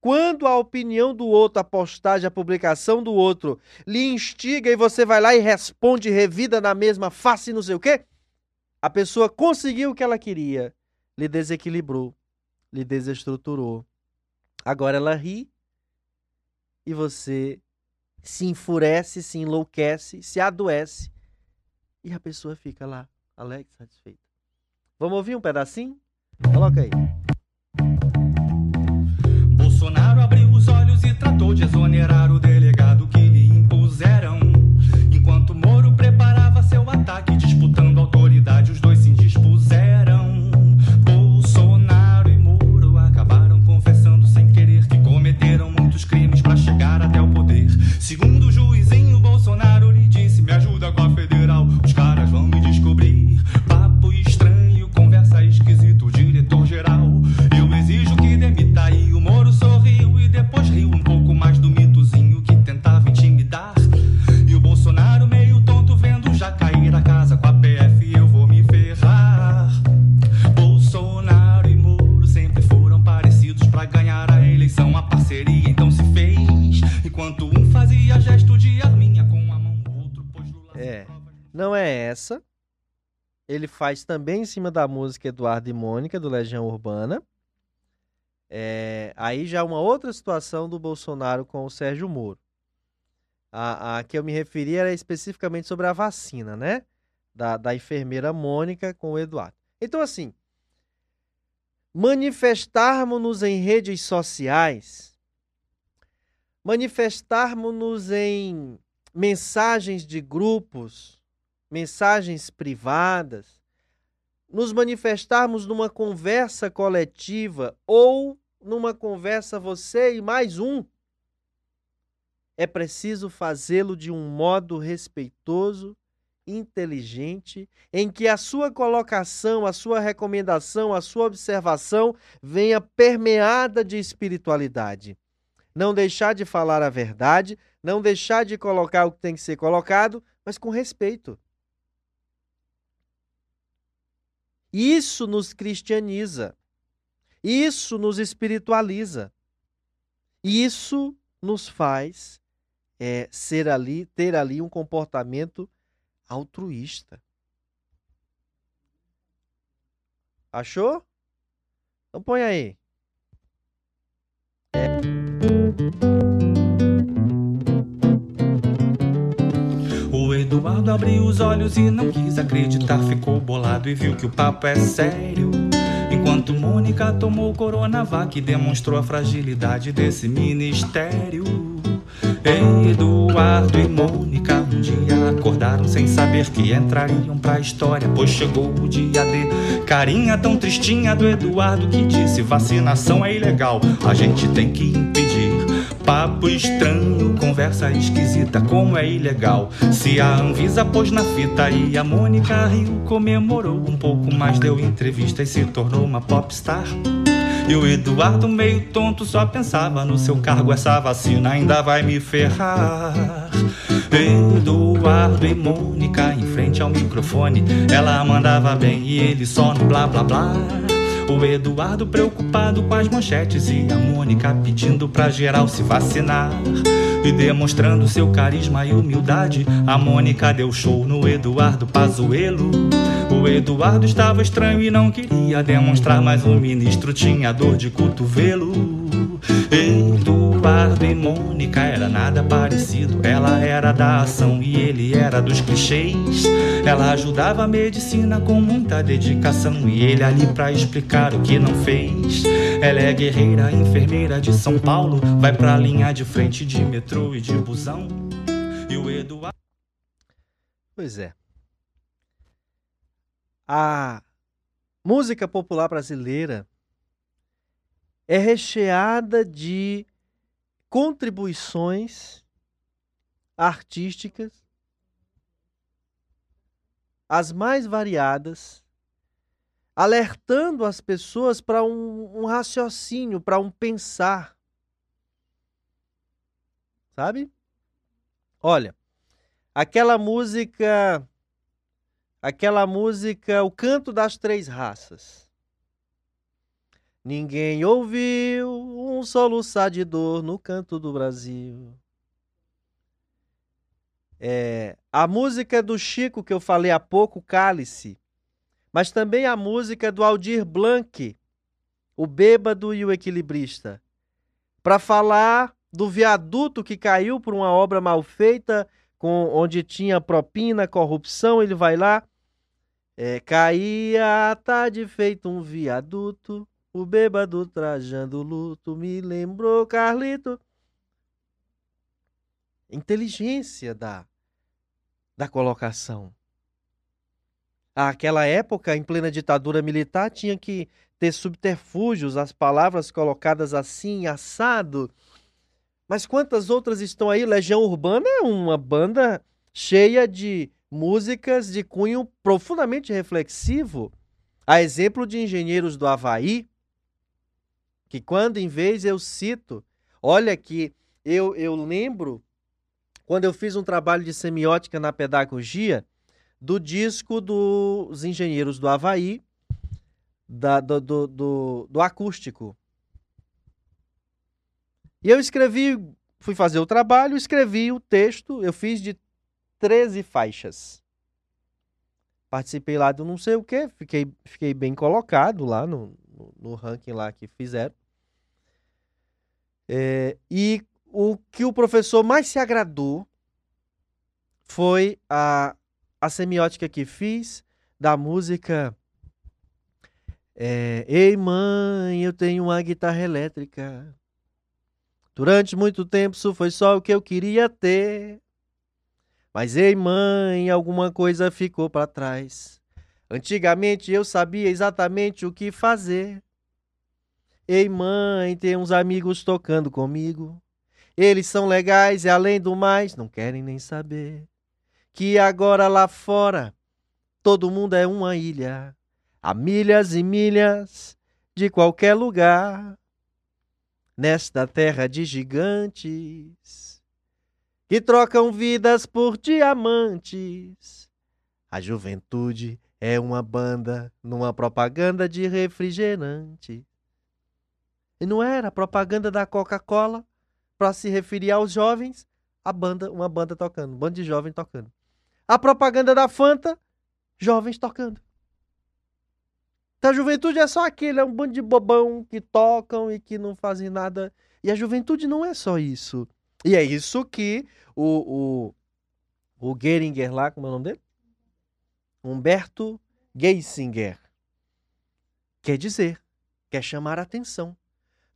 Quando a opinião do outro, a postagem, a publicação do outro lhe instiga e você vai lá e responde revida na mesma face, não sei o quê, a pessoa conseguiu o que ela queria, lhe desequilibrou, lhe desestruturou. Agora ela ri e você se enfurece, se enlouquece, se adoece e a pessoa fica lá, alegre, satisfeita. Vamos ouvir um pedacinho? Coloca aí. Tratou de exonerar o delegado que lhe impuseram. Enquanto Moro preparava seu ataque, disputando autoridade, os dois Ele faz também em cima da música Eduardo e Mônica, do Legião Urbana. É, aí já uma outra situação do Bolsonaro com o Sérgio Moro. A, a que eu me referi era especificamente sobre a vacina, né? Da, da enfermeira Mônica com o Eduardo. Então, assim, manifestarmos-nos em redes sociais, manifestarmos-nos em mensagens de grupos, mensagens privadas, nos manifestarmos numa conversa coletiva ou numa conversa você e mais um, é preciso fazê-lo de um modo respeitoso, inteligente, em que a sua colocação, a sua recomendação, a sua observação venha permeada de espiritualidade. Não deixar de falar a verdade, não deixar de colocar o que tem que ser colocado, mas com respeito. Isso nos cristianiza. Isso nos espiritualiza. Isso nos faz é, ser ali, ter ali um comportamento altruísta. Achou? Então põe aí. É. Eduardo abriu os olhos e não quis acreditar, ficou bolado e viu que o papo é sério. Enquanto Mônica tomou Coronavac e demonstrou a fragilidade desse ministério. Eduardo e Mônica um dia acordaram sem saber que entrariam pra história, pois chegou o dia de carinha tão tristinha do Eduardo que disse: vacinação é ilegal, a gente tem que impedir. Papo estranho, conversa esquisita, como é ilegal. Se a Anvisa pôs na fita e a Mônica Rio comemorou um pouco mais, deu entrevista e se tornou uma popstar. E o Eduardo, meio tonto, só pensava no seu cargo. Essa vacina ainda vai me ferrar. Eduardo e Mônica em frente ao microfone. Ela mandava bem e ele só no blá blá blá. O Eduardo preocupado com as manchetes e a Mônica pedindo pra geral se vacinar. E demonstrando seu carisma e humildade, a Mônica deu show no Eduardo Pazuelo. O Eduardo estava estranho e não queria demonstrar, mas o ministro tinha dor de cotovelo. Eduardo e Mônica era nada parecido. Ela era da ação e ele era dos clichês. Ela ajudava a medicina com muita dedicação e ele ali pra explicar o que não fez. Ela é guerreira, enfermeira de São Paulo, vai pra linha de frente de metrô e de busão. E o Eduardo. Pois é. A música popular brasileira é recheada de contribuições artísticas as mais variadas, alertando as pessoas para um, um, raciocínio, para um pensar. Sabe? Olha, aquela música aquela música O Canto das Três Raças. Ninguém ouviu um soluçar de dor no canto do Brasil. É, a música do Chico que eu falei há pouco, Cálice, mas também a música do Aldir Blanc, o bêbado e o equilibrista, para falar do viaduto que caiu por uma obra mal feita, com, onde tinha propina, corrupção, ele vai lá é, caía tarde feito um viaduto, o bêbado trajando luto, me lembrou Carlito. Inteligência da, da colocação. Aquela época, em plena ditadura militar, tinha que ter subterfúgios, as palavras colocadas assim, assado. Mas quantas outras estão aí? Legião Urbana é uma banda cheia de músicas de cunho profundamente reflexivo, a exemplo de Engenheiros do Havaí, que quando em vez eu cito, olha que eu, eu lembro, quando eu fiz um trabalho de semiótica na pedagogia, do disco dos Engenheiros do Havaí, da, do, do, do, do acústico. E eu escrevi, fui fazer o trabalho, escrevi o texto, eu fiz de 13 faixas. Participei lá do não sei o que, fiquei, fiquei bem colocado lá no, no, no ranking lá que fizeram. É, e o que o professor mais se agradou foi a, a semiótica que fiz da música é, Ei mãe, eu tenho uma guitarra elétrica. Durante muito tempo isso foi só o que eu queria ter. Mas ei, mãe, alguma coisa ficou para trás. Antigamente eu sabia exatamente o que fazer. Ei, mãe, tem uns amigos tocando comigo. Eles são legais e, além do mais, não querem nem saber que agora lá fora todo mundo é uma ilha, a milhas e milhas de qualquer lugar. Nesta terra de gigantes que trocam vidas por diamantes, a juventude é uma banda numa propaganda de refrigerante. E não era propaganda da Coca-Cola para se referir aos jovens, a banda, uma banda tocando, um bando de jovens tocando. A propaganda da Fanta, jovens tocando. Então a juventude é só aquele, é um bando de bobão que tocam e que não fazem nada. E a juventude não é só isso. E é isso que o, o, o Geringer lá, como é o nome dele? Humberto Geisinger quer dizer, quer chamar a atenção.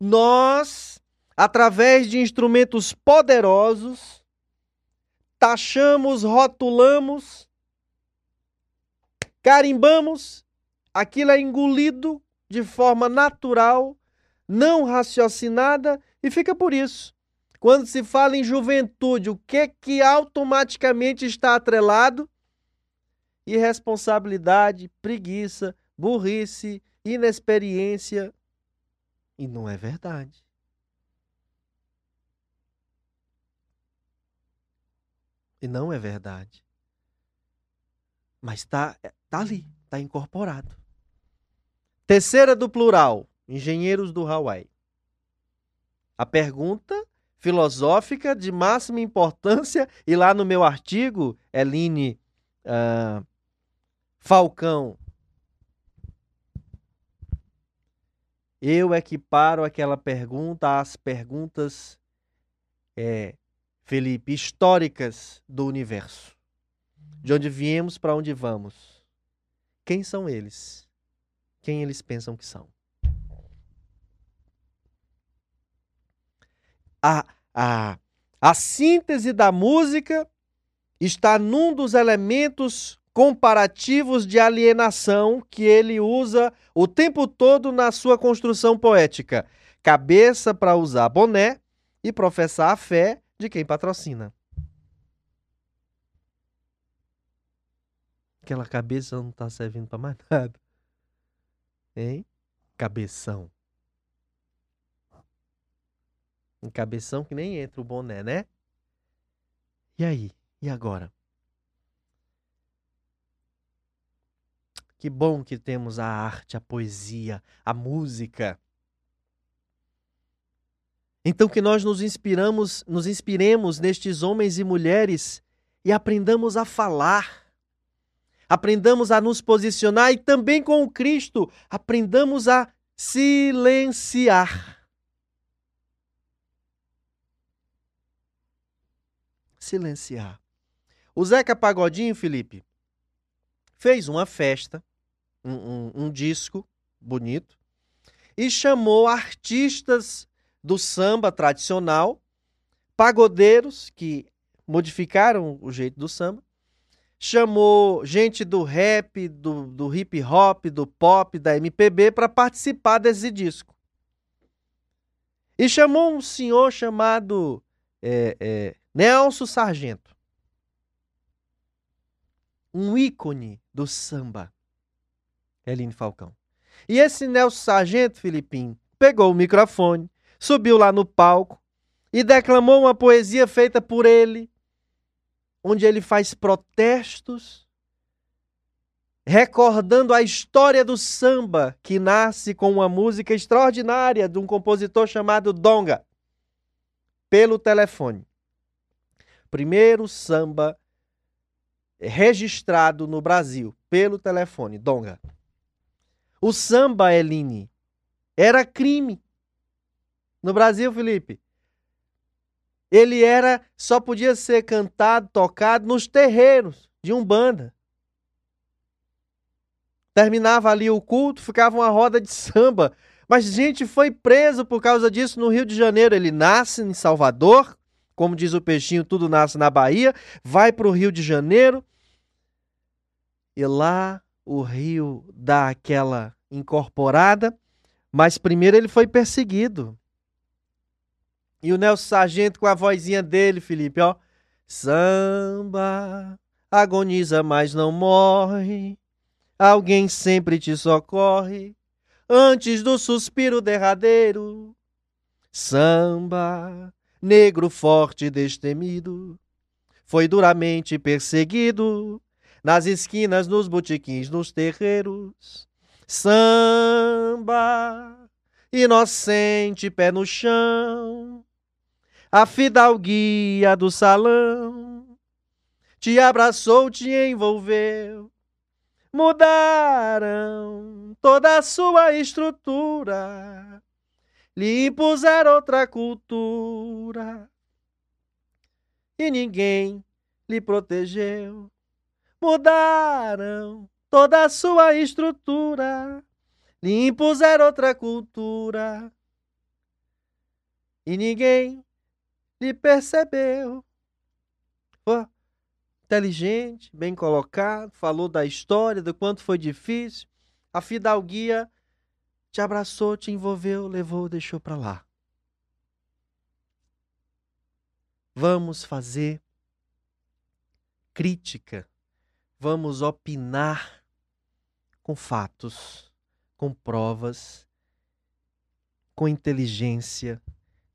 Nós, através de instrumentos poderosos, taxamos, rotulamos, carimbamos, aquilo é engolido de forma natural, não raciocinada e fica por isso. Quando se fala em juventude, o que que automaticamente está atrelado? Irresponsabilidade, preguiça, burrice, inexperiência, e não é verdade. E não é verdade. Mas está tá ali, está incorporado. Terceira do plural, engenheiros do Hawaii. A pergunta filosófica de máxima importância, e lá no meu artigo, Eline uh, Falcão Eu equiparo aquela pergunta às perguntas, é, Felipe, históricas do universo. De onde viemos, para onde vamos? Quem são eles? Quem eles pensam que são? A, a, a síntese da música está num dos elementos comparativos de alienação que ele usa o tempo todo na sua construção poética. Cabeça para usar boné e professar a fé de quem patrocina. Aquela cabeça não está servindo para mais nada. Hein? Cabeção. Um cabeção que nem entra o boné, né? E aí? E agora? Que bom que temos a arte, a poesia, a música. Então que nós nos inspiramos, nos inspiremos nestes homens e mulheres e aprendamos a falar. Aprendamos a nos posicionar e também com o Cristo, aprendamos a silenciar. Silenciar. O Zeca Pagodinho, Felipe, fez uma festa um, um, um disco bonito e chamou artistas do samba tradicional, pagodeiros que modificaram o jeito do samba, chamou gente do rap, do, do hip hop, do pop, da MPB para participar desse disco. E chamou um senhor chamado é, é, Nelson Sargento, um ícone do samba. Eline Falcão. E esse Nelson Sargento, Filipim, pegou o microfone, subiu lá no palco e declamou uma poesia feita por ele, onde ele faz protestos, recordando a história do samba que nasce com uma música extraordinária de um compositor chamado Donga, pelo telefone. Primeiro samba registrado no Brasil pelo telefone, Donga. O samba, Eline, era crime. No Brasil, Felipe. Ele era só podia ser cantado, tocado nos terreiros de Umbanda. Terminava ali o culto, ficava uma roda de samba. Mas gente foi preso por causa disso no Rio de Janeiro. Ele nasce em Salvador, como diz o peixinho, tudo nasce na Bahia, vai para o Rio de Janeiro. E lá o rio dá aquela incorporada, Mas primeiro ele foi perseguido. E o Nelson Sargento com a vozinha dele, Felipe, ó. Samba, agoniza, mas não morre. Alguém sempre te socorre antes do suspiro derradeiro. Samba, negro forte e destemido, foi duramente perseguido nas esquinas, nos botiquins, nos terreiros. Samba, inocente, pé no chão, a fidalguia do salão te abraçou, te envolveu. Mudaram toda a sua estrutura, lhe impuseram outra cultura e ninguém lhe protegeu. Mudaram toda a sua estrutura, lhe impuseram outra cultura e ninguém lhe percebeu. Oh, inteligente, bem colocado, falou da história, do quanto foi difícil. A fidalguia te abraçou, te envolveu, levou, deixou para lá. Vamos fazer crítica, vamos opinar com fatos, com provas, com inteligência,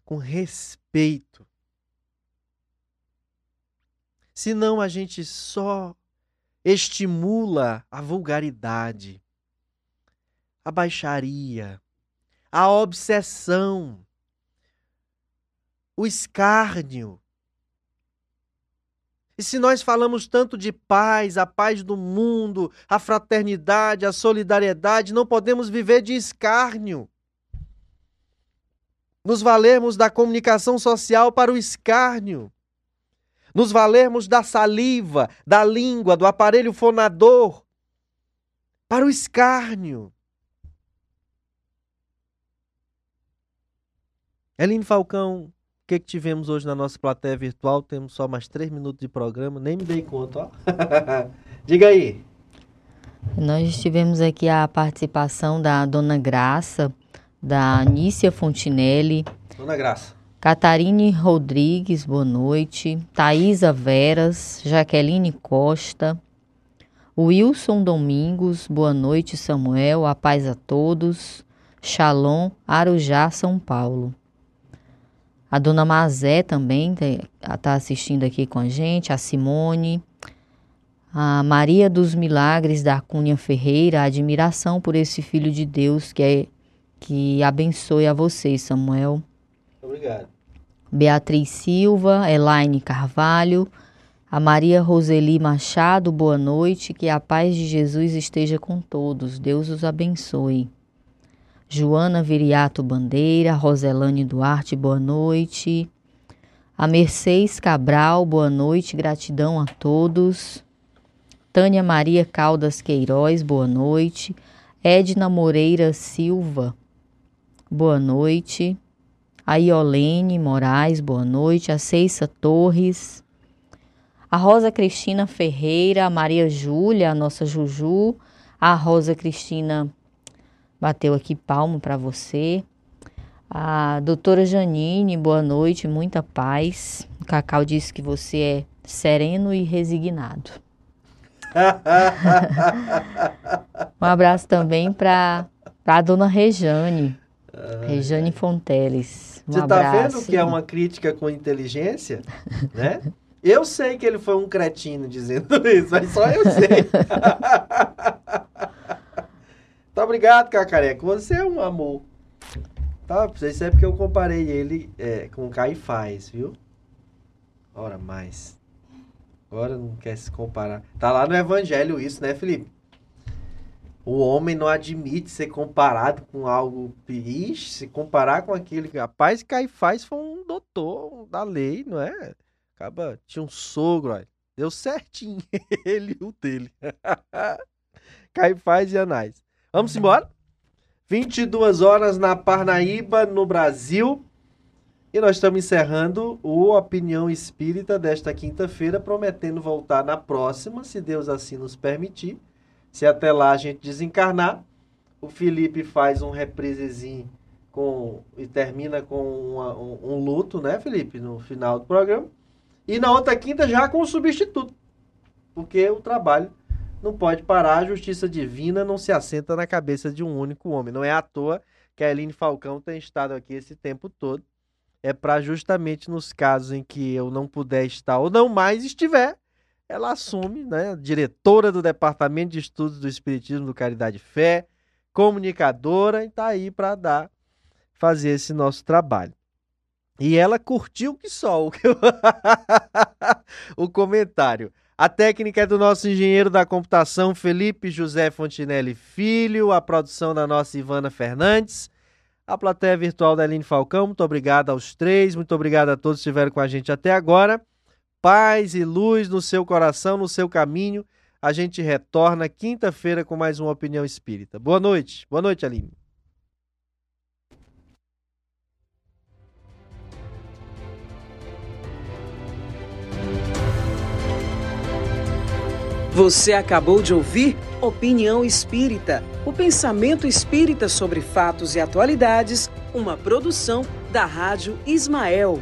com respeito. Senão a gente só estimula a vulgaridade, a baixaria, a obsessão, o escárnio. E se nós falamos tanto de paz, a paz do mundo, a fraternidade, a solidariedade, não podemos viver de escárnio. Nos valermos da comunicação social para o escárnio nos valermos da saliva, da língua, do aparelho fonador, para o escárnio. Eline Falcão, que, que tivemos hoje na nossa plateia virtual? Temos só mais três minutos de programa, nem me dei conta, ó. Diga aí. Nós tivemos aqui a participação da Dona Graça, da Anícia Fontinelli. Dona Graça. Catarine Rodrigues, boa noite. Thaisa Veras, Jaqueline Costa. Wilson Domingos, boa noite, Samuel. A paz a todos. Shalom, Arujá, São Paulo. A dona Mazé também está assistindo aqui com a gente. A Simone. A Maria dos Milagres da Cunha Ferreira, admiração por esse filho de Deus que é que abençoe a vocês, Samuel. Obrigado. Beatriz Silva, Elaine Carvalho, a Maria Roseli Machado, boa noite, que a paz de Jesus esteja com todos, Deus os abençoe. Joana Viriato Bandeira, Roselane Duarte, boa noite. A Mercedes Cabral, boa noite, gratidão a todos. Tânia Maria Caldas Queiroz, boa noite. Edna Moreira Silva, boa noite a Iolene Moraes, boa noite, a Ceissa Torres, a Rosa Cristina Ferreira, a Maria Júlia, a nossa Juju, a Rosa Cristina bateu aqui palmo para você. A doutora Janine, boa noite, muita paz. O Cacau disse que você é sereno e resignado. um abraço também para a dona Rejane, Rejane Fonteles. Um Você está vendo que é uma crítica com inteligência, né? Eu sei que ele foi um cretino dizendo isso, mas só eu sei. tá obrigado, Cacareca. Você é um amor. Tá? Isso é porque eu comparei ele é, com Caifás, viu? Ora mais. Agora não quer se comparar. Tá lá no Evangelho isso, né, Felipe? O homem não admite ser comparado com algo. Ixi, se comparar com aquele. Rapaz, Caifás foi um doutor da lei, não é? Acaba, tinha um sogro, olha. Deu certinho ele e o dele. Caifás e Anais. Vamos embora? 22 horas na Parnaíba, no Brasil. E nós estamos encerrando o Opinião Espírita desta quinta-feira, prometendo voltar na próxima, se Deus assim nos permitir se até lá a gente desencarnar, o Felipe faz um reprisezinho com, e termina com uma, um, um, luto, né, Felipe, no final do programa. E na outra quinta já com o substituto. Porque o trabalho não pode parar, a justiça divina não se assenta na cabeça de um único homem. Não é à toa que a Eline Falcão tem estado aqui esse tempo todo. É para justamente nos casos em que eu não puder estar ou não mais estiver, ela assume, né, diretora do Departamento de Estudos do Espiritismo do Caridade e Fé, comunicadora, e está aí para dar fazer esse nosso trabalho. E ela curtiu que só o, o comentário. A técnica é do nosso engenheiro da computação, Felipe José Fontinelli Filho, a produção da nossa Ivana Fernandes, a plateia virtual da Aline Falcão. Muito obrigado aos três, muito obrigado a todos que estiveram com a gente até agora. Paz e luz no seu coração, no seu caminho. A gente retorna quinta-feira com mais uma opinião espírita. Boa noite. Boa noite, Aline. Você acabou de ouvir Opinião Espírita, o pensamento espírita sobre fatos e atualidades, uma produção da Rádio Ismael.